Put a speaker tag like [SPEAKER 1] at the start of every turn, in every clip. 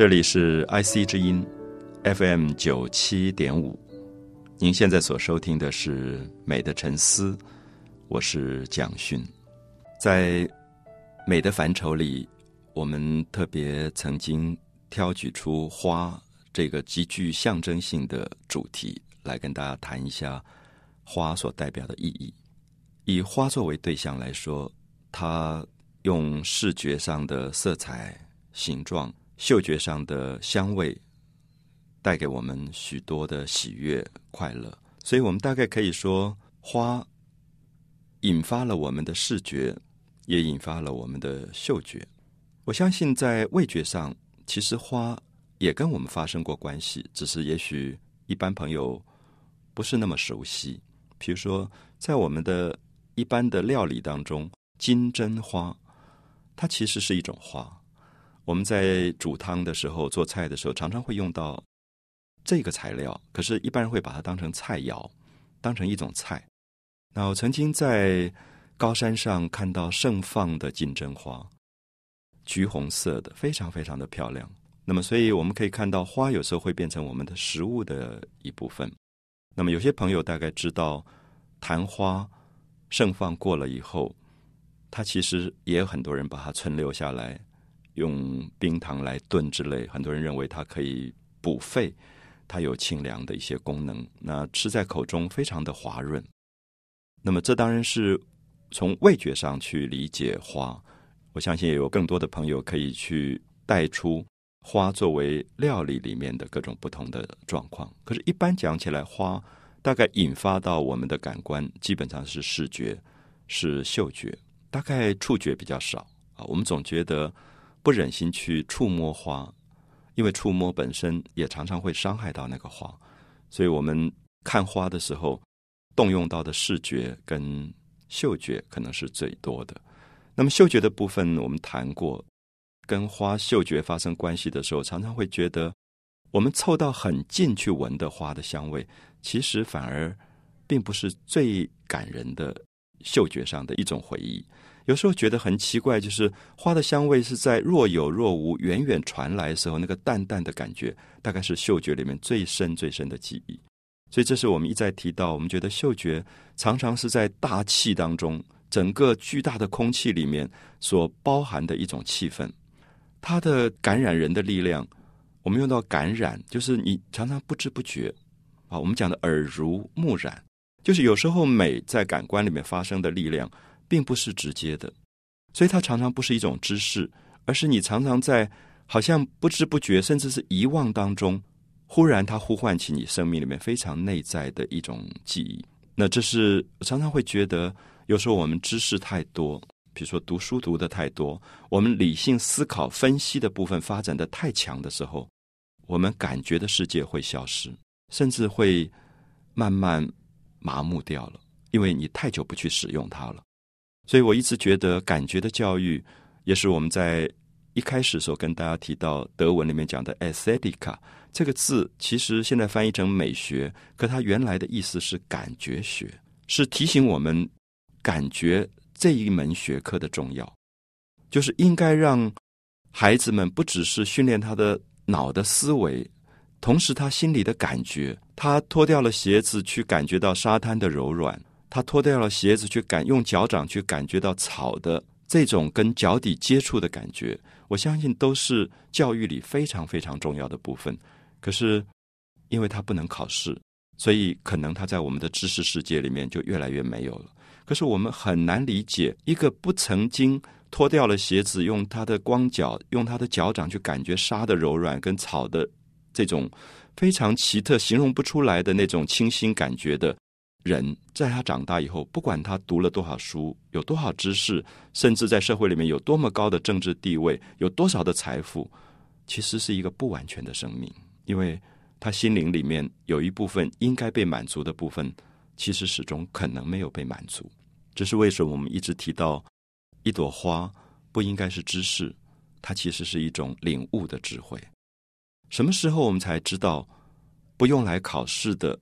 [SPEAKER 1] 这里是 IC 之音 FM 九七点五，您现在所收听的是《美的沉思》，我是蒋勋。在美的范畴里，我们特别曾经挑举出花这个极具象征性的主题，来跟大家谈一下花所代表的意义。以花作为对象来说，它用视觉上的色彩、形状。嗅觉上的香味带给我们许多的喜悦、快乐，所以我们大概可以说，花引发了我们的视觉，也引发了我们的嗅觉。我相信，在味觉上，其实花也跟我们发生过关系，只是也许一般朋友不是那么熟悉。比如说，在我们的一般的料理当中，金针花，它其实是一种花。我们在煮汤的时候、做菜的时候，常常会用到这个材料。可是，一般人会把它当成菜肴，当成一种菜。那我曾经在高山上看到盛放的金针花，橘红色的，非常非常的漂亮。那么，所以我们可以看到，花有时候会变成我们的食物的一部分。那么，有些朋友大概知道，昙花盛放过了以后，它其实也有很多人把它存留下来。用冰糖来炖之类，很多人认为它可以补肺，它有清凉的一些功能。那吃在口中非常的滑润。那么这当然是从味觉上去理解花。我相信也有更多的朋友可以去带出花作为料理里面的各种不同的状况。可是，一般讲起来，花大概引发到我们的感官，基本上是视觉、是嗅觉，大概触觉比较少啊。我们总觉得。不忍心去触摸花，因为触摸本身也常常会伤害到那个花，所以我们看花的时候，动用到的视觉跟嗅觉可能是最多的。那么嗅觉的部分，我们谈过，跟花嗅觉发生关系的时候，常常会觉得，我们凑到很近去闻的花的香味，其实反而并不是最感人的嗅觉上的一种回忆。有时候觉得很奇怪，就是花的香味是在若有若无、远远传来的时候，那个淡淡的感觉，大概是嗅觉里面最深最深的记忆。所以，这是我们一再提到，我们觉得嗅觉常常是在大气当中，整个巨大的空气里面所包含的一种气氛，它的感染人的力量。我们用到感染，就是你常常不知不觉啊，我们讲的耳濡目染，就是有时候美在感官里面发生的力量。并不是直接的，所以它常常不是一种知识，而是你常常在好像不知不觉，甚至是遗忘当中，忽然它呼唤起你生命里面非常内在的一种记忆。那这是常常会觉得，有时候我们知识太多，比如说读书读的太多，我们理性思考分析的部分发展的太强的时候，我们感觉的世界会消失，甚至会慢慢麻木掉了，因为你太久不去使用它了。所以我一直觉得，感觉的教育也是我们在一开始时候跟大家提到德文里面讲的 “aesthetica” 这个字，其实现在翻译成美学，可它原来的意思是感觉学，是提醒我们感觉这一门学科的重要，就是应该让孩子们不只是训练他的脑的思维，同时他心里的感觉，他脱掉了鞋子去感觉到沙滩的柔软。他脱掉了鞋子，去感用脚掌去感觉到草的这种跟脚底接触的感觉，我相信都是教育里非常非常重要的部分。可是，因为他不能考试，所以可能他在我们的知识世界里面就越来越没有了。可是我们很难理解，一个不曾经脱掉了鞋子，用他的光脚，用他的脚掌去感觉沙的柔软跟草的这种非常奇特、形容不出来的那种清新感觉的。人在他长大以后，不管他读了多少书，有多少知识，甚至在社会里面有多么高的政治地位，有多少的财富，其实是一个不完全的生命，因为他心灵里面有一部分应该被满足的部分，其实始终可能没有被满足。这是为什么我们一直提到一朵花不应该是知识，它其实是一种领悟的智慧。什么时候我们才知道不用来考试的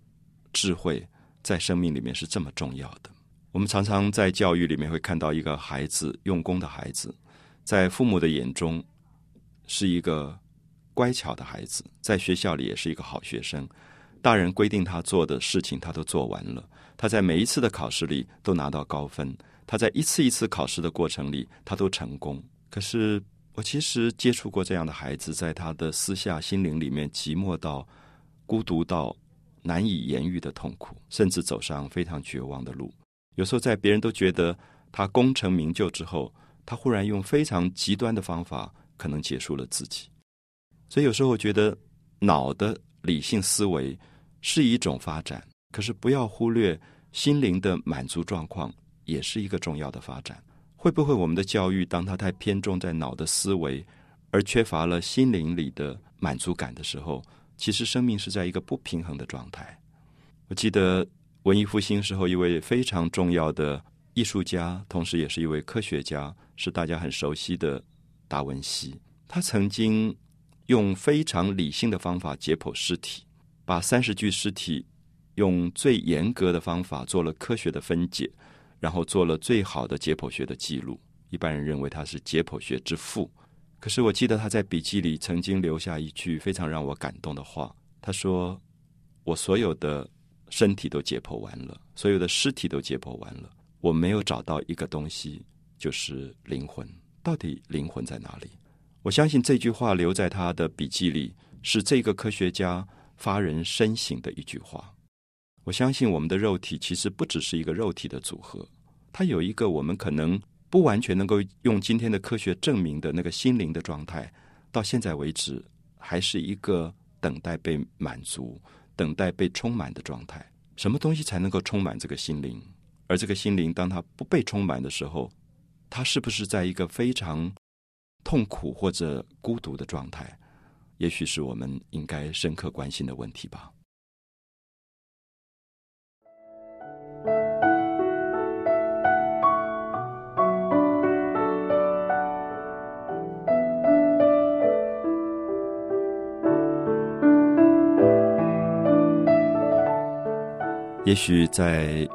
[SPEAKER 1] 智慧？在生命里面是这么重要的。我们常常在教育里面会看到一个孩子用功的孩子，在父母的眼中是一个乖巧的孩子，在学校里也是一个好学生。大人规定他做的事情，他都做完了。他在每一次的考试里都拿到高分。他在一次一次考试的过程里，他都成功。可是我其实接触过这样的孩子，在他的私下心灵里面寂寞到、孤独到难以言喻的痛苦，甚至走上非常绝望的路。有时候在别人都觉得他功成名就之后，他忽然用非常极端的方法，可能结束了自己。所以有时候我觉得脑的理性思维是一种发展，可是不要忽略心灵的满足状况。也是一个重要的发展。会不会我们的教育，当它太偏重在脑的思维，而缺乏了心灵里的满足感的时候，其实生命是在一个不平衡的状态。我记得文艺复兴时候一位非常重要的艺术家，同时也是一位科学家，是大家很熟悉的达文西。他曾经用非常理性的方法解剖尸体，把三十具尸体用最严格的方法做了科学的分解。然后做了最好的解剖学的记录，一般人认为他是解剖学之父。可是我记得他在笔记里曾经留下一句非常让我感动的话，他说：“我所有的身体都解剖完了，所有的尸体都解剖完了，我没有找到一个东西，就是灵魂。到底灵魂在哪里？”我相信这句话留在他的笔记里，是这个科学家发人深省的一句话。我相信我们的肉体其实不只是一个肉体的组合，它有一个我们可能不完全能够用今天的科学证明的那个心灵的状态。到现在为止，还是一个等待被满足、等待被充满的状态。什么东西才能够充满这个心灵？而这个心灵，当它不被充满的时候，它是不是在一个非常痛苦或者孤独的状态？也许是我们应该深刻关心的问题吧。也许在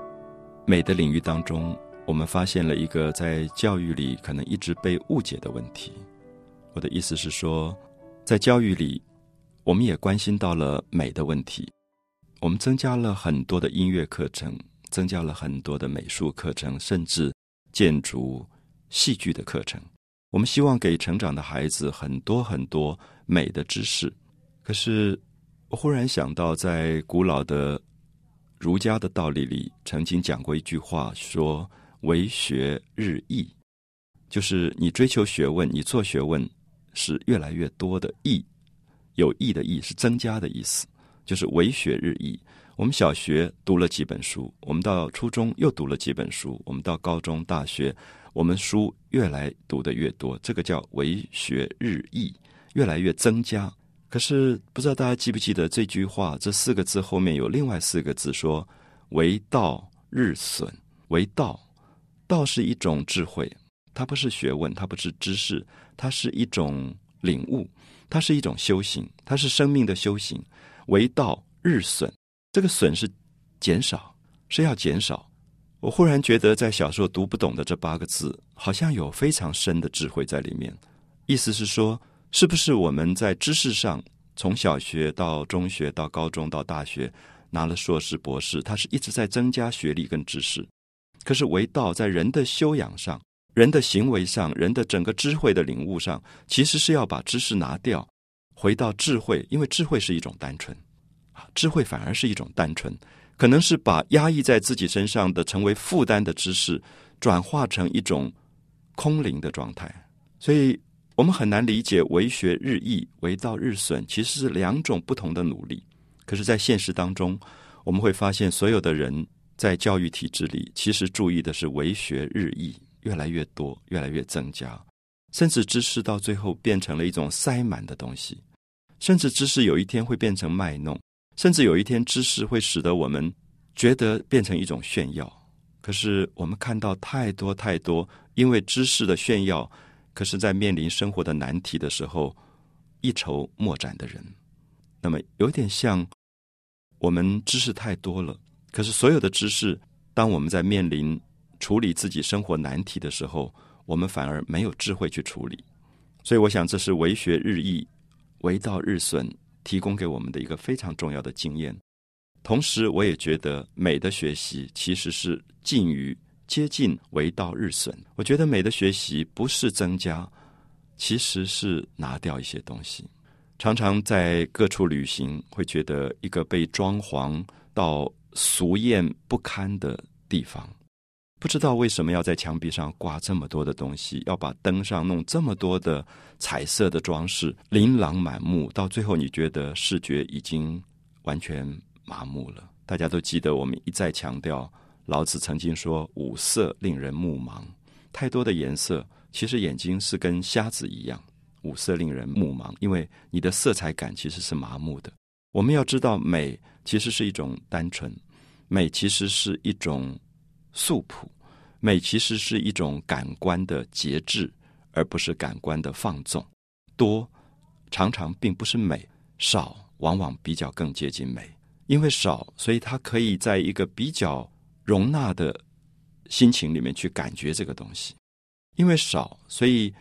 [SPEAKER 1] 美的领域当中，我们发现了一个在教育里可能一直被误解的问题。我的意思是说，在教育里，我们也关心到了美的问题。我们增加了很多的音乐课程，增加了很多的美术课程，甚至建筑、戏剧的课程。我们希望给成长的孩子很多很多美的知识。可是，我忽然想到，在古老的。儒家的道理里曾经讲过一句话，说“为学日益”，就是你追求学问，你做学问是越来越多的益，有益的益是增加的意思，就是“为学日益”。我们小学读了几本书，我们到初中又读了几本书，我们到高中、大学，我们书越来读的越多，这个叫“为学日益”，越来越增加。可是不知道大家记不记得这句话？这四个字后面有另外四个字，说“为道日损”。为道，道是一种智慧，它不是学问，它不是知识，它是一种领悟，它是一种修行，它是生命的修行。为道日损，这个损是减少，是要减少。我忽然觉得，在小时候读不懂的这八个字，好像有非常深的智慧在里面。意思是说。是不是我们在知识上，从小学到中学到高中到大学，拿了硕士博士，他是一直在增加学历跟知识。可是为道在人的修养上、人的行为上、人的整个智慧的领悟上，其实是要把知识拿掉，回到智慧，因为智慧是一种单纯，啊，智慧反而是一种单纯，可能是把压抑在自己身上的成为负担的知识，转化成一种空灵的状态，所以。我们很难理解“为学日益，为道日损”，其实是两种不同的努力。可是，在现实当中，我们会发现，所有的人在教育体制里，其实注意的是“为学日益”，越来越多，越来越增加，甚至知识到最后变成了一种塞满的东西，甚至知识有一天会变成卖弄，甚至有一天知识会使得我们觉得变成一种炫耀。可是，我们看到太多太多因为知识的炫耀。可是，在面临生活的难题的时候，一筹莫展的人，那么有点像我们知识太多了。可是，所有的知识，当我们在面临处理自己生活难题的时候，我们反而没有智慧去处理。所以，我想这是为学日益，为道日损提供给我们的一个非常重要的经验。同时，我也觉得美的学习其实是近于接近为道日损。我觉得美的学习不是增加，其实是拿掉一些东西。常常在各处旅行，会觉得一个被装潢到俗艳不堪的地方。不知道为什么要在墙壁上挂这么多的东西，要把灯上弄这么多的彩色的装饰，琳琅满目。到最后，你觉得视觉已经完全麻木了。大家都记得，我们一再强调，老子曾经说：“五色令人目盲。”太多的颜色，其实眼睛是跟瞎子一样。五色令人目盲，因为你的色彩感其实是麻木的。我们要知道，美其实是一种单纯，美其实是一种。素朴，美其实是一种感官的节制，而不是感官的放纵。多常常并不是美，少往往比较更接近美。因为少，所以它可以在一个比较容纳的心情里面去感觉这个东西。因为少，所以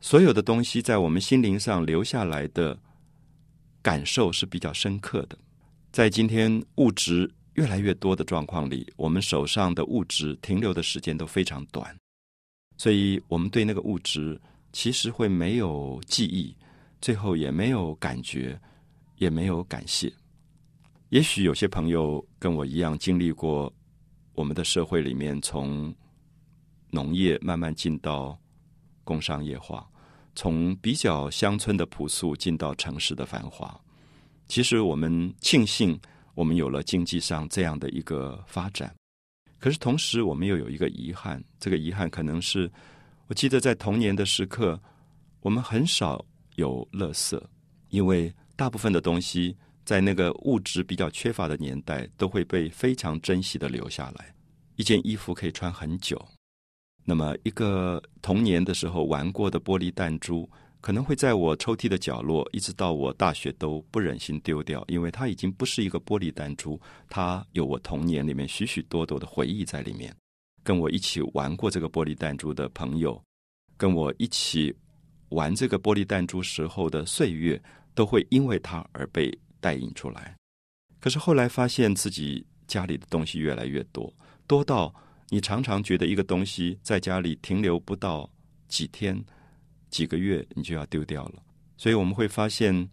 [SPEAKER 1] 所有的东西在我们心灵上留下来的感受是比较深刻的。在今天物质。越来越多的状况里，我们手上的物质停留的时间都非常短，所以我们对那个物质其实会没有记忆，最后也没有感觉，也没有感谢。也许有些朋友跟我一样经历过我们的社会里面从农业慢慢进到工商业化，从比较乡村的朴素进到城市的繁华。其实我们庆幸。我们有了经济上这样的一个发展，可是同时我们又有一个遗憾。这个遗憾可能是，我记得在童年的时刻，我们很少有乐色，因为大部分的东西在那个物质比较缺乏的年代，都会被非常珍惜的留下来。一件衣服可以穿很久，那么一个童年的时候玩过的玻璃弹珠。可能会在我抽屉的角落，一直到我大学都不忍心丢掉，因为它已经不是一个玻璃弹珠，它有我童年里面许许多多的回忆在里面。跟我一起玩过这个玻璃弹珠的朋友，跟我一起玩这个玻璃弹珠时候的岁月，都会因为它而被带引出来。可是后来发现自己家里的东西越来越多，多到你常常觉得一个东西在家里停留不到几天。几个月你就要丢掉了，所以我们会发现，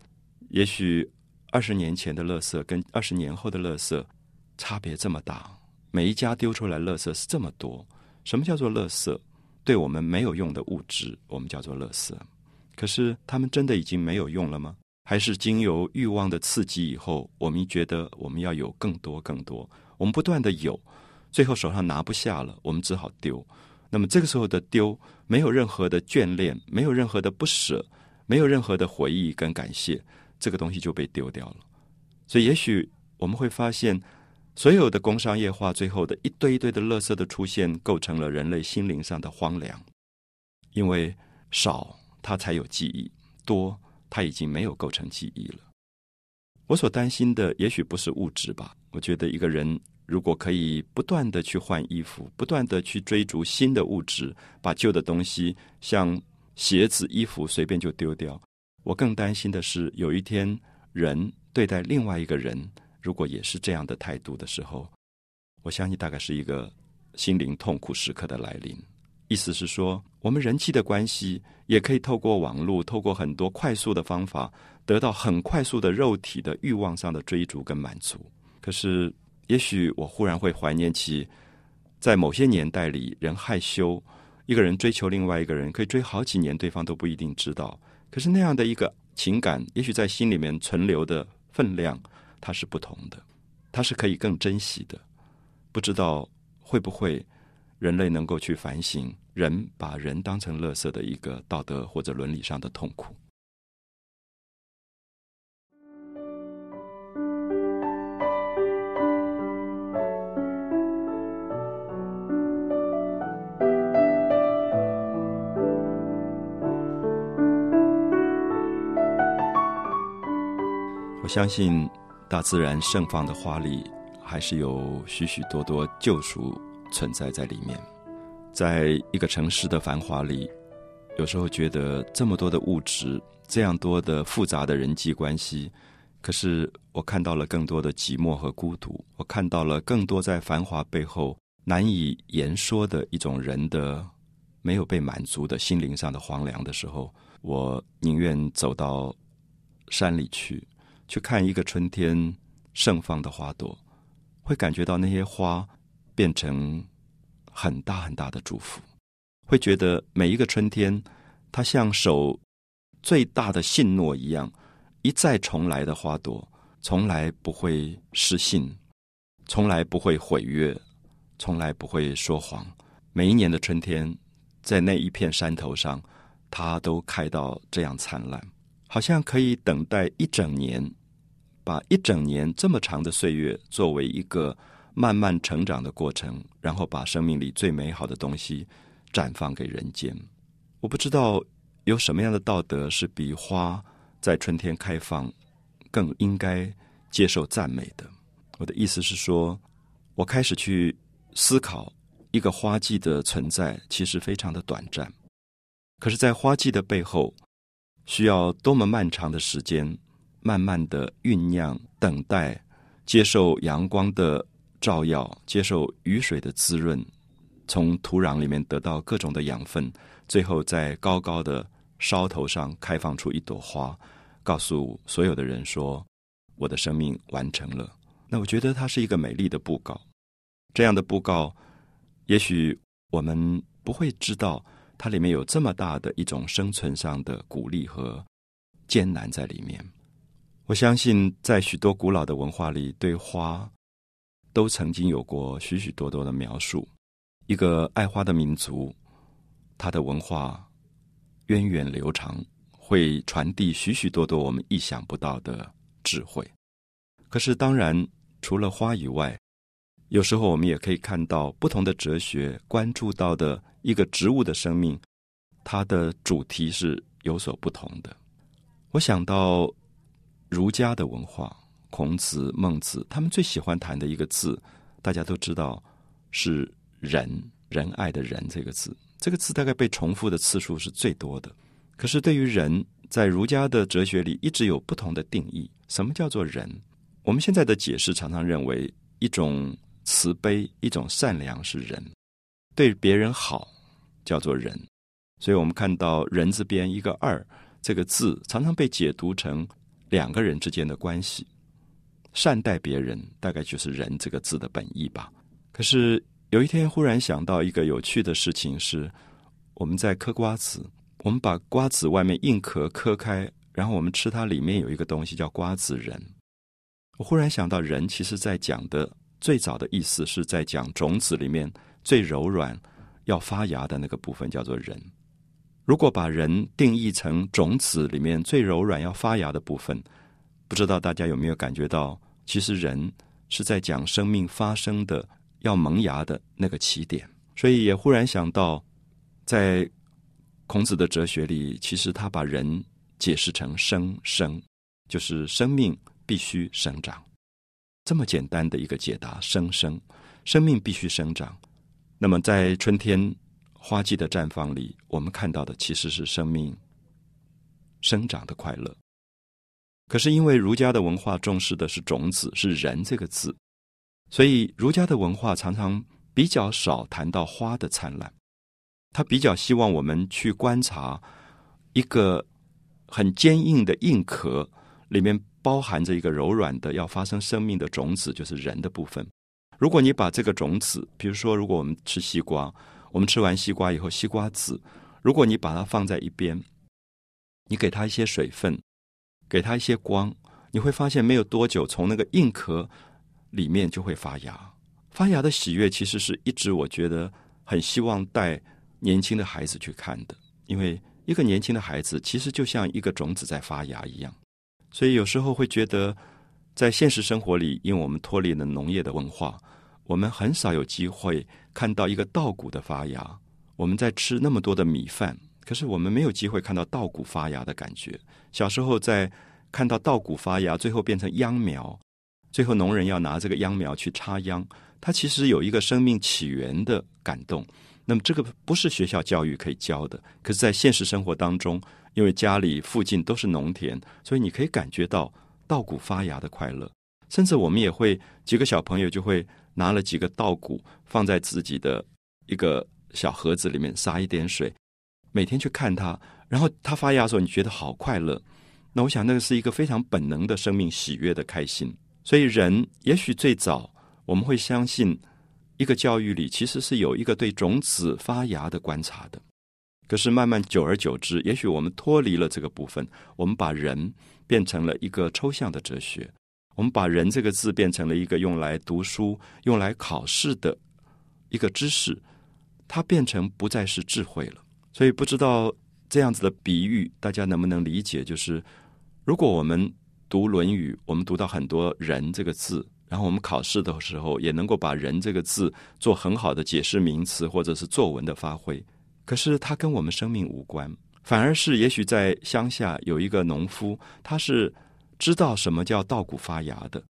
[SPEAKER 1] 也许二十年前的垃圾跟二十年后的垃圾差别这么大。每一家丢出来垃圾是这么多。什么叫做垃圾？对我们没有用的物质，我们叫做垃圾。可是他们真的已经没有用了吗？还是经由欲望的刺激以后，我们觉得我们要有更多更多，我们不断的有，最后手上拿不下了，我们只好丢。那么这个时候的丢，没有任何的眷恋，没有任何的不舍，没有任何的回忆跟感谢，这个东西就被丢掉了。所以，也许我们会发现，所有的工商业化最后的一堆一堆的垃圾的出现，构成了人类心灵上的荒凉。因为少，它才有记忆；多，它已经没有构成记忆了。我所担心的，也许不是物质吧。我觉得一个人。如果可以不断的去换衣服，不断的去追逐新的物质，把旧的东西像鞋子、衣服随便就丢掉。我更担心的是，有一天人对待另外一个人，如果也是这样的态度的时候，我相信大概是一个心灵痛苦时刻的来临。意思是说，我们人际的关系也可以透过网络，透过很多快速的方法，得到很快速的肉体的欲望上的追逐跟满足。可是。也许我忽然会怀念起，在某些年代里，人害羞，一个人追求另外一个人，可以追好几年，对方都不一定知道。可是那样的一个情感，也许在心里面存留的分量，它是不同的，它是可以更珍惜的。不知道会不会人类能够去反省，人把人当成垃圾的一个道德或者伦理上的痛苦。我相信，大自然盛放的花里，还是有许许多多救赎存在在里面。在一个城市的繁华里，有时候觉得这么多的物质，这样多的复杂的人际关系，可是我看到了更多的寂寞和孤独，我看到了更多在繁华背后难以言说的一种人的没有被满足的心灵上的荒凉的时候，我宁愿走到山里去，去看一个春天盛放的花朵，会感觉到那些花变成很大很大的祝福。会觉得每一个春天，它像守最大的信诺一样，一再重来的花朵，从来不会失信，从来不会毁约，从来不会说谎。每一年的春天，在那一片山头上，它都开到这样灿烂，好像可以等待一整年，把一整年这么长的岁月作为一个慢慢成长的过程，然后把生命里最美好的东西。绽放给人间，我不知道有什么样的道德是比花在春天开放更应该接受赞美的。我的意思是说，我开始去思考，一个花季的存在其实非常的短暂，可是，在花季的背后，需要多么漫长的时间，慢慢的酝酿、等待、接受阳光的照耀，接受雨水的滋润。从土壤里面得到各种的养分，最后在高高的梢头上开放出一朵花，告诉所有的人说：“我的生命完成了。”那我觉得它是一个美丽的布告。这样的布告，也许我们不会知道它里面有这么大的一种生存上的鼓励和艰难在里面。我相信，在许多古老的文化里，对花都曾经有过许许多多的描述。一个爱花的民族，它的文化源远流长，会传递许许多多我们意想不到的智慧。可是，当然除了花以外，有时候我们也可以看到不同的哲学关注到的一个植物的生命，它的主题是有所不同的。我想到儒家的文化，孔子、孟子，他们最喜欢谈的一个字，大家都知道是。仁仁爱的仁这个字，这个字大概被重复的次数是最多的。可是对于仁，在儒家的哲学里一直有不同的定义。什么叫做仁？我们现在的解释常常认为一种慈悲、一种善良是仁，对别人好叫做仁。所以我们看到“人”字边一个“二”这个字，常常被解读成两个人之间的关系。善待别人，大概就是“仁”这个字的本意吧。可是。有一天，忽然想到一个有趣的事情：是我们在嗑瓜子，我们把瓜子外面硬壳嗑开，然后我们吃它里面有一个东西叫瓜子仁。我忽然想到，人其实在讲的最早的意思是在讲种子里面最柔软要发芽的那个部分，叫做仁。如果把人定义成种子里面最柔软要发芽的部分，不知道大家有没有感觉到，其实人是在讲生命发生的。要萌芽的那个起点，所以也忽然想到，在孔子的哲学里，其实他把人解释成生生，就是生命必须生长，这么简单的一个解答。生生，生命必须生长。那么在春天花季的绽放里，我们看到的其实是生命生长的快乐。可是因为儒家的文化重视的是种子，是人这个字。所以，儒家的文化常常比较少谈到花的灿烂，他比较希望我们去观察一个很坚硬的硬壳，里面包含着一个柔软的要发生生命的种子，就是人的部分。如果你把这个种子，比如说，如果我们吃西瓜，我们吃完西瓜以后，西瓜籽，如果你把它放在一边，你给它一些水分，给它一些光，你会发现没有多久，从那个硬壳。里面就会发芽，发芽的喜悦其实是一直我觉得很希望带年轻的孩子去看的，因为一个年轻的孩子其实就像一个种子在发芽一样，所以有时候会觉得在现实生活里，因为我们脱离了农业的文化，我们很少有机会看到一个稻谷的发芽。我们在吃那么多的米饭，可是我们没有机会看到稻谷发芽的感觉。小时候在看到稻谷发芽，最后变成秧苗。最后，农人要拿这个秧苗去插秧，它其实有一个生命起源的感动，那么这个不是学校教育可以教的。可是，在现实生活当中，因为家里附近都是农田，所以你可以感觉到稻谷发芽的快乐。甚至我们也会几个小朋友就会拿了几个稻谷放在自己的一个小盒子里面，撒一点水，每天去看它，然后它发芽的时候，你觉得好快乐。那我想，那个是一个非常本能的生命喜悦的开心。所以，人也许最早。我们会相信，一个教育里其实是有一个对种子发芽的观察的。可是慢慢久而久之，也许我们脱离了这个部分，我们把人变成了一个抽象的哲学，我们把人这个字变成了一个用来读书、用来考试的一个知识，它变成不再是智慧了。所以不知道这样子的比喻，大家能不能理解？就是如果我们读《论语》，我们读到很多人这个字。然后我们考试的时候也能够把“人”这个字做很好的解释名词或者是作文的发挥，可是它跟我们生命无关，反而是也许在乡下有一个农夫，他是知道什么叫稻谷发芽的，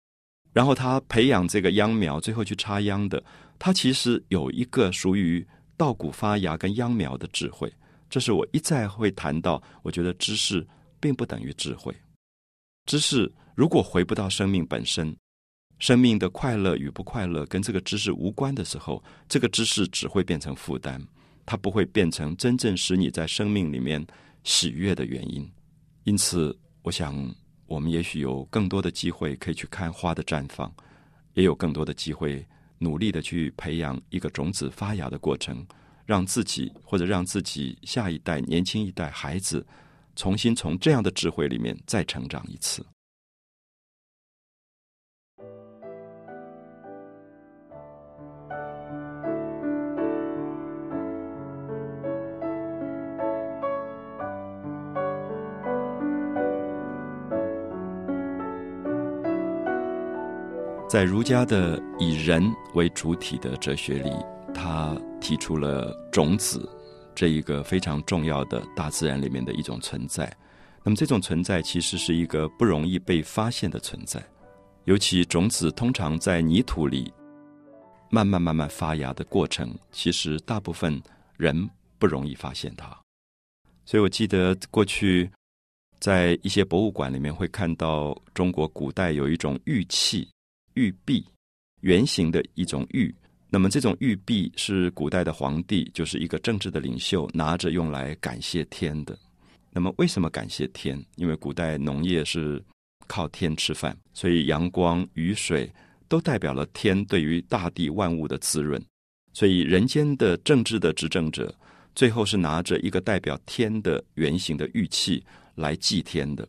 [SPEAKER 1] 然后他培养这个秧苗，最后去插秧的，他其实有一个属于稻谷发芽跟秧苗的智慧。这是我一再会谈到，我觉得知识并不等于智慧，知识如果回不到生命本身。生命的快乐与不快乐跟这个知识无关的时候，这个知识只会变成负担，它不会变成真正使你在生命里面喜悦的原因。因此，我想我们也许有更多的机会可以去看花的绽放，也有更多的机会努力的去培养一个种子发芽的过程，让自己或者让自己下一代年轻一代孩子重新从这样的智慧里面再成长一次。在儒家的以人为主体的哲学里，他提出了种子这一个非常重要的大自然里面的一种存在。那么这种存在其实是一个不容易被发现的存在，尤其种子通常在泥土里慢慢慢慢发芽的过程，其实大部分人不容易发现它。所以我记得过去在一些博物馆里面会看到中国古代有一种玉器。玉璧，圆形的一种玉。那么这种玉璧是古代的皇帝，就是一个政治的领袖拿着用来感谢天的。那么为什么感谢天？因为古代农业是靠天吃饭，所以阳光、雨水都代表了天对于大地万物的滋润。所以人间的政治的执政者，最后是拿着一个代表天的圆形的玉器来祭天的。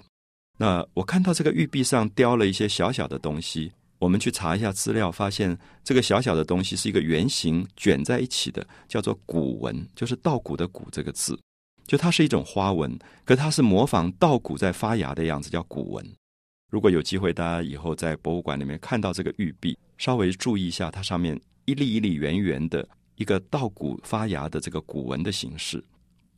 [SPEAKER 1] 那我看到这个玉璧上雕了一些小小的东西。我们去查一下资料，发现这个小小的东西是一个圆形卷在一起的，叫做“谷纹”，就是稻谷的“谷”这个字，就它是一种花纹，可它是模仿稻谷在发芽的样子，叫谷纹。如果有机会，大家以后在博物馆里面看到这个玉璧，稍微注意一下，它上面一粒一粒圆圆的一个稻谷发芽的这个谷纹的形式，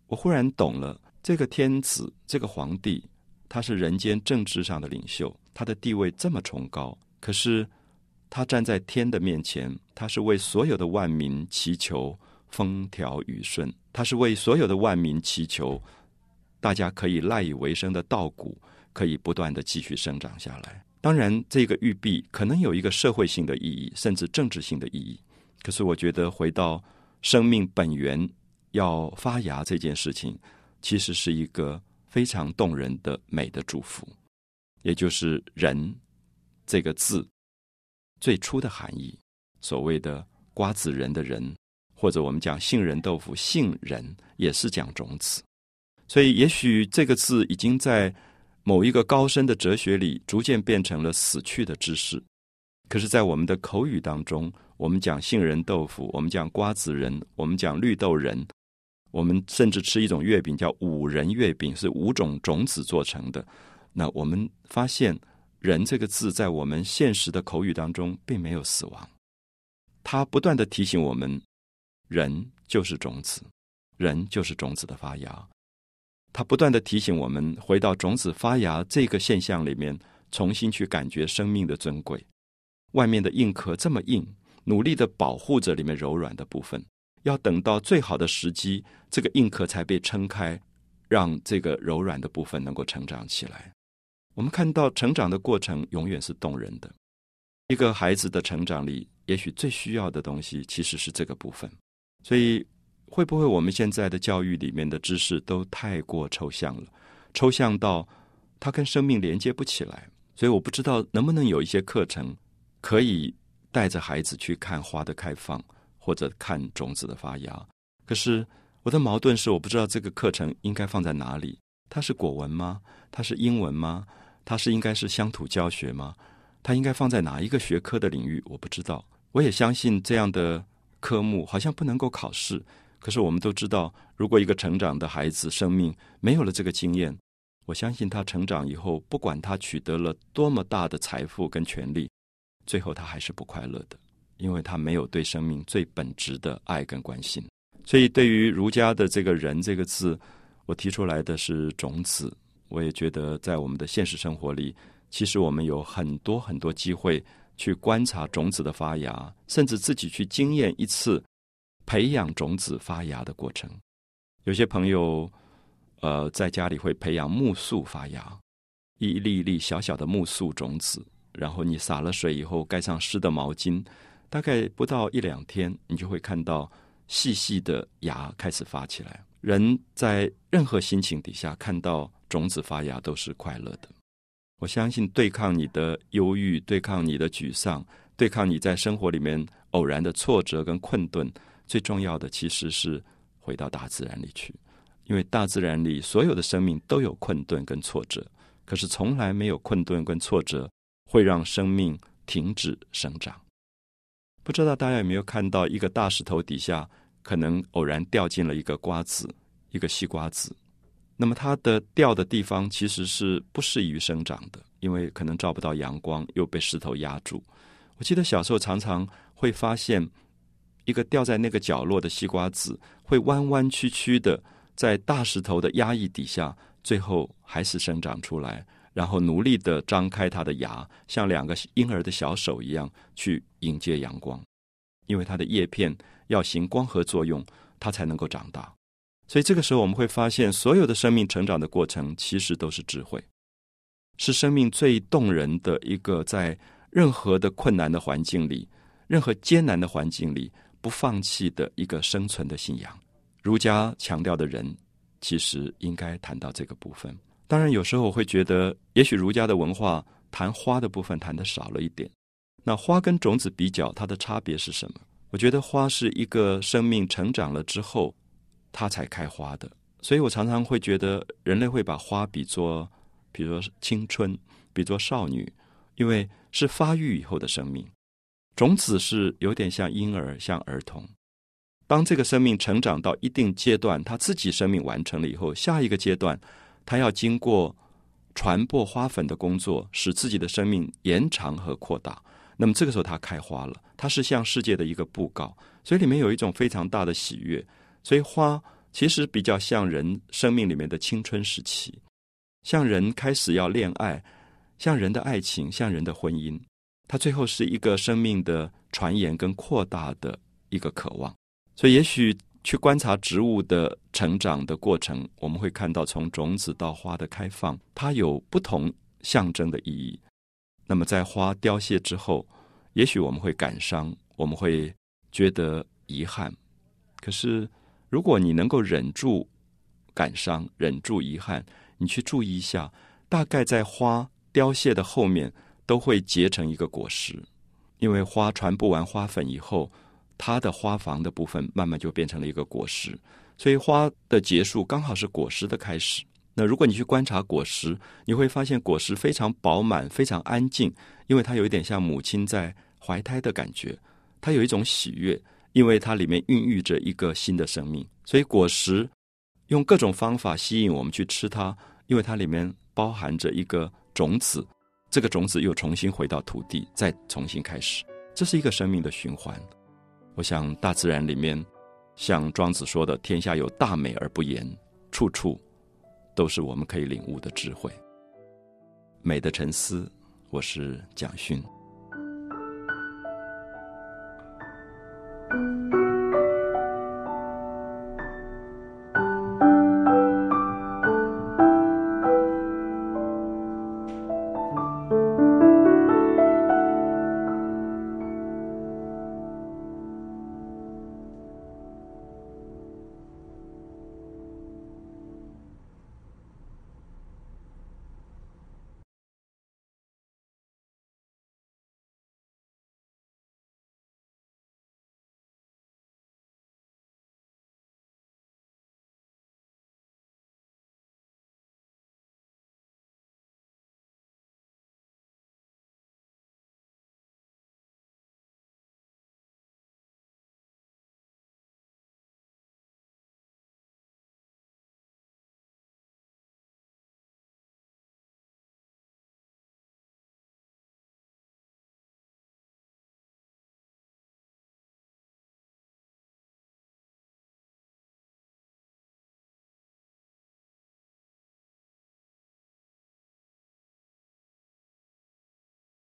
[SPEAKER 1] 我忽然懂了，这个天子，这个皇帝，他是人间政治上的领袖，他的地位这么崇高。可是，他站在天的面前，他是为所有的万民祈求风调雨顺，他是为所有的万民祈求，大家可以赖以为生的稻谷可以不断的继续生长下来。当然，这个玉璧可能有一个社会性的意义，甚至政治性的意义。可是，我觉得回到生命本源要发芽这件事情，其实是一个非常动人的美的祝福，也就是人。这个字最初的含义，所谓的瓜子仁的仁，或者我们讲杏仁豆腐，杏仁也是讲种子。所以，也许这个字已经在某一个高深的哲学里，逐渐变成了死去的知识。可是，在我们的口语当中，我们讲杏仁豆腐，我们讲瓜子仁，我们讲绿豆仁，我们甚至吃一种月饼叫五仁月饼，是五种种子做成的。那我们发现。人这个字在我们现实的口语当中并没有死亡，它不断的提醒我们，人就是种子，人就是种子的发芽。它不断的提醒我们，回到种子发芽这个现象里面，重新去感觉生命的尊贵。外面的硬壳这么硬，努力的保护着里面柔软的部分，要等到最好的时机，这个硬壳才被撑开，让这个柔软的部分能够成长起来。我们看到成长的过程永远是动人的。一个孩子的成长里，也许最需要的东西其实是这个部分。所以，会不会我们现在的教育里面的知识都太过抽象了？抽象到它跟生命连接不起来。所以，我不知道能不能有一些课程可以带着孩子去看花的开放，或者看种子的发芽。可是，我的矛盾是，我不知道这个课程应该放在哪里。它是国文吗？它是英文吗？它是应该是乡土教学吗？它应该放在哪一个学科的领域？我不知道。我也相信这样的科目好像不能够考试。可是我们都知道，如果一个成长的孩子生命没有了这个经验，我相信他成长以后，不管他取得了多么大的财富跟权利，最后他还是不快乐的，因为他没有对生命最本质的爱跟关心。所以，对于儒家的这个人这个字，我提出来的是种子。我也觉得，在我们的现实生活里，其实我们有很多很多机会去观察种子的发芽，甚至自己去经验一次培养种子发芽的过程。有些朋友，呃，在家里会培养木素发芽，一粒一粒小小的木素种子，然后你洒了水以后，盖上湿的毛巾，大概不到一两天，你就会看到细细的芽开始发起来。人在任何心情底下看到。种子发芽都是快乐的。我相信，对抗你的忧郁，对抗你的沮丧，对抗你在生活里面偶然的挫折跟困顿，最重要的其实是回到大自然里去。因为大自然里所有的生命都有困顿跟挫折，可是从来没有困顿跟挫折会让生命停止生长。不知道大家有没有看到，一个大石头底下可能偶然掉进了一个瓜子，一个西瓜子。那么它的掉的地方其实是不适宜于生长的，因为可能照不到阳光，又被石头压住。我记得小时候常常会发现，一个掉在那个角落的西瓜籽会弯弯曲曲的，在大石头的压抑底下，最后还是生长出来，然后努力的张开它的牙，像两个婴儿的小手一样去迎接阳光，因为它的叶片要行光合作用，它才能够长大。所以这个时候，我们会发现，所有的生命成长的过程，其实都是智慧，是生命最动人的一个，在任何的困难的环境里，任何艰难的环境里，不放弃的一个生存的信仰。儒家强调的人，其实应该谈到这个部分。当然，有时候我会觉得，也许儒家的文化谈花的部分谈的少了一点。那花跟种子比较，它的差别是什么？我觉得花是一个生命成长了之后。它才开花的，所以我常常会觉得人类会把花比作，比如说青春，比作少女，因为是发育以后的生命。种子是有点像婴儿，像儿童。当这个生命成长到一定阶段，他自己生命完成了以后，下一个阶段，他要经过传播花粉的工作，使自己的生命延长和扩大。那么这个时候，它开花了，它是向世界的一个布告，所以里面有一种非常大的喜悦。所以花其实比较像人生命里面的青春时期，像人开始要恋爱，像人的爱情，像人的婚姻，它最后是一个生命的传言跟扩大的一个渴望。所以，也许去观察植物的成长的过程，我们会看到从种子到花的开放，它有不同象征的意义。那么，在花凋谢之后，也许我们会感伤，我们会觉得遗憾，可是。如果你能够忍住感伤，忍住遗憾，你去注意一下，大概在花凋谢的后面都会结成一个果实，因为花传播完花粉以后，它的花房的部分慢慢就变成了一个果实，所以花的结束刚好是果实的开始。那如果你去观察果实，你会发现果实非常饱满，非常安静，因为它有一点像母亲在怀胎的感觉，它有一种喜悦。因为它里面孕育着一个新的生命，所以果实用各种方法吸引我们去吃它，因为它里面包含着一个种子，这个种子又重新回到土地，再重新开始，这是一个生命的循环。我想大自然里面，像庄子说的“天下有大美而不言”，处处都是我们可以领悟的智慧。美的沉思，我是蒋勋。